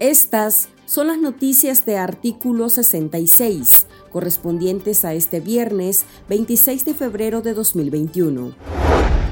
Estas son las noticias de artículo 66, correspondientes a este viernes 26 de febrero de 2021.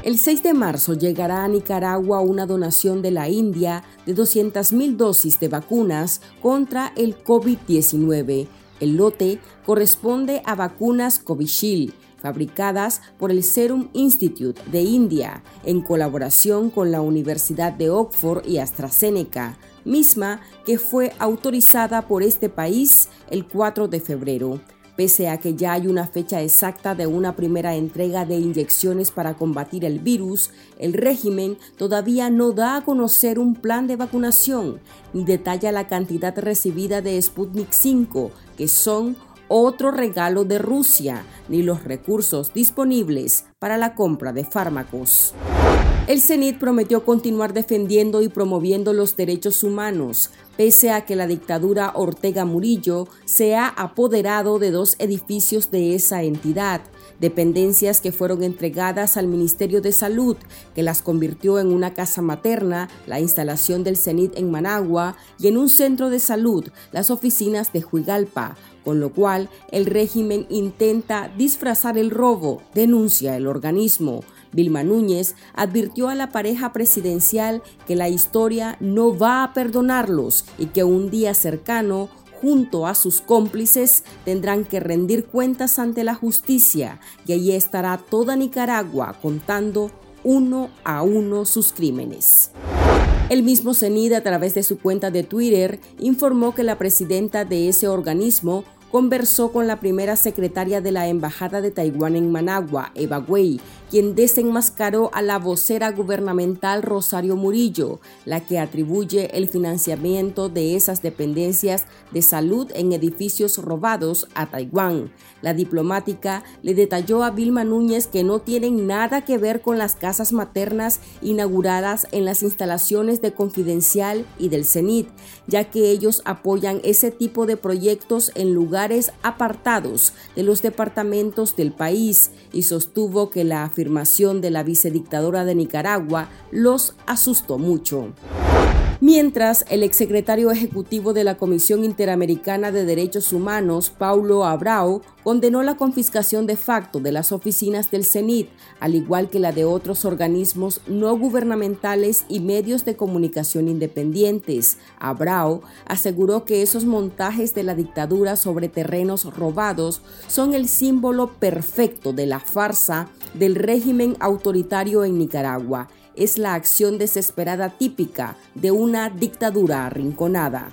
El 6 de marzo llegará a Nicaragua una donación de la India de 200.000 dosis de vacunas contra el COVID-19. El lote corresponde a vacunas Covishield, fabricadas por el Serum Institute de India en colaboración con la Universidad de Oxford y AstraZeneca, misma que fue autorizada por este país el 4 de febrero. Pese a que ya hay una fecha exacta de una primera entrega de inyecciones para combatir el virus, el régimen todavía no da a conocer un plan de vacunación ni detalla la cantidad recibida de Sputnik 5, que son otro regalo de Rusia, ni los recursos disponibles para la compra de fármacos. El CENIT prometió continuar defendiendo y promoviendo los derechos humanos, pese a que la dictadura Ortega Murillo se ha apoderado de dos edificios de esa entidad, dependencias que fueron entregadas al Ministerio de Salud, que las convirtió en una casa materna, la instalación del CENIT en Managua y en un centro de salud, las oficinas de Huigalpa, con lo cual el régimen intenta disfrazar el robo, denuncia el organismo. Vilma Núñez advirtió a la pareja presidencial que la historia no va a perdonarlos y que un día cercano junto a sus cómplices tendrán que rendir cuentas ante la justicia y allí estará toda Nicaragua contando uno a uno sus crímenes. El mismo CENID a través de su cuenta de Twitter informó que la presidenta de ese organismo conversó con la primera secretaria de la Embajada de Taiwán en Managua, Eva Wei, quien desenmascaró a la vocera gubernamental Rosario Murillo, la que atribuye el financiamiento de esas dependencias de salud en edificios robados a Taiwán. La diplomática le detalló a Vilma Núñez que no tienen nada que ver con las casas maternas inauguradas en las instalaciones de Confidencial y del CENIT, ya que ellos apoyan ese tipo de proyectos en lugares apartados de los departamentos del país y sostuvo que la afirmación de la vicedictadora de Nicaragua los asustó mucho. Mientras, el exsecretario ejecutivo de la Comisión Interamericana de Derechos Humanos, Paulo Abrao, condenó la confiscación de facto de las oficinas del CENIT, al igual que la de otros organismos no gubernamentales y medios de comunicación independientes. Abrao aseguró que esos montajes de la dictadura sobre terrenos robados son el símbolo perfecto de la farsa del régimen autoritario en Nicaragua es la acción desesperada típica de una dictadura arrinconada.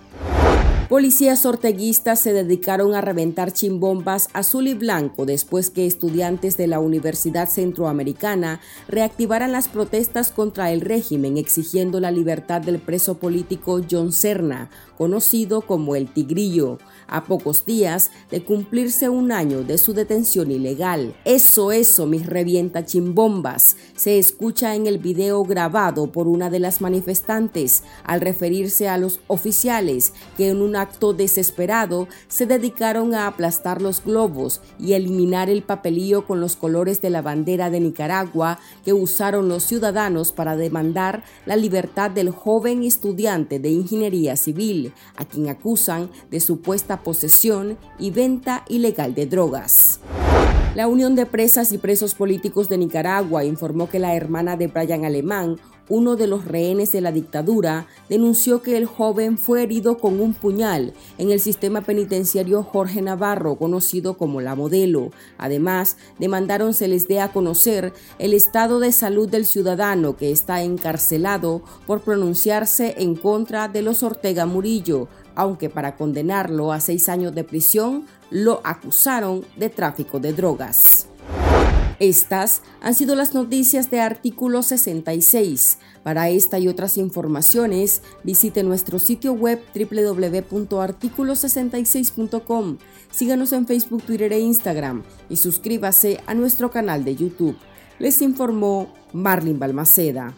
Policías orteguistas se dedicaron a reventar chimbombas azul y blanco después que estudiantes de la Universidad Centroamericana reactivaran las protestas contra el régimen exigiendo la libertad del preso político John Serna, conocido como el Tigrillo, a pocos días de cumplirse un año de su detención ilegal. Eso, eso, mis revienta chimbombas, se escucha en el video grabado por una de las manifestantes al referirse a los oficiales que en un acto desesperado se dedicaron a aplastar los globos y eliminar el papelillo con los colores de la bandera de Nicaragua que usaron los ciudadanos para demandar la libertad del joven estudiante de ingeniería civil, a quien acusan de supuesta posesión y venta ilegal de drogas. La Unión de Presas y Presos Políticos de Nicaragua informó que la hermana de Brian Alemán, uno de los rehenes de la dictadura, denunció que el joven fue herido con un puñal en el sistema penitenciario Jorge Navarro, conocido como La Modelo. Además, demandaron se les dé a conocer el estado de salud del ciudadano que está encarcelado por pronunciarse en contra de los Ortega Murillo, aunque para condenarlo a seis años de prisión lo acusaron de tráfico de drogas. Estas han sido las noticias de artículo 66. Para esta y otras informaciones, visite nuestro sitio web www.articulo66.com. Síganos en Facebook, Twitter e Instagram y suscríbase a nuestro canal de YouTube. Les informó Marlin Balmaceda.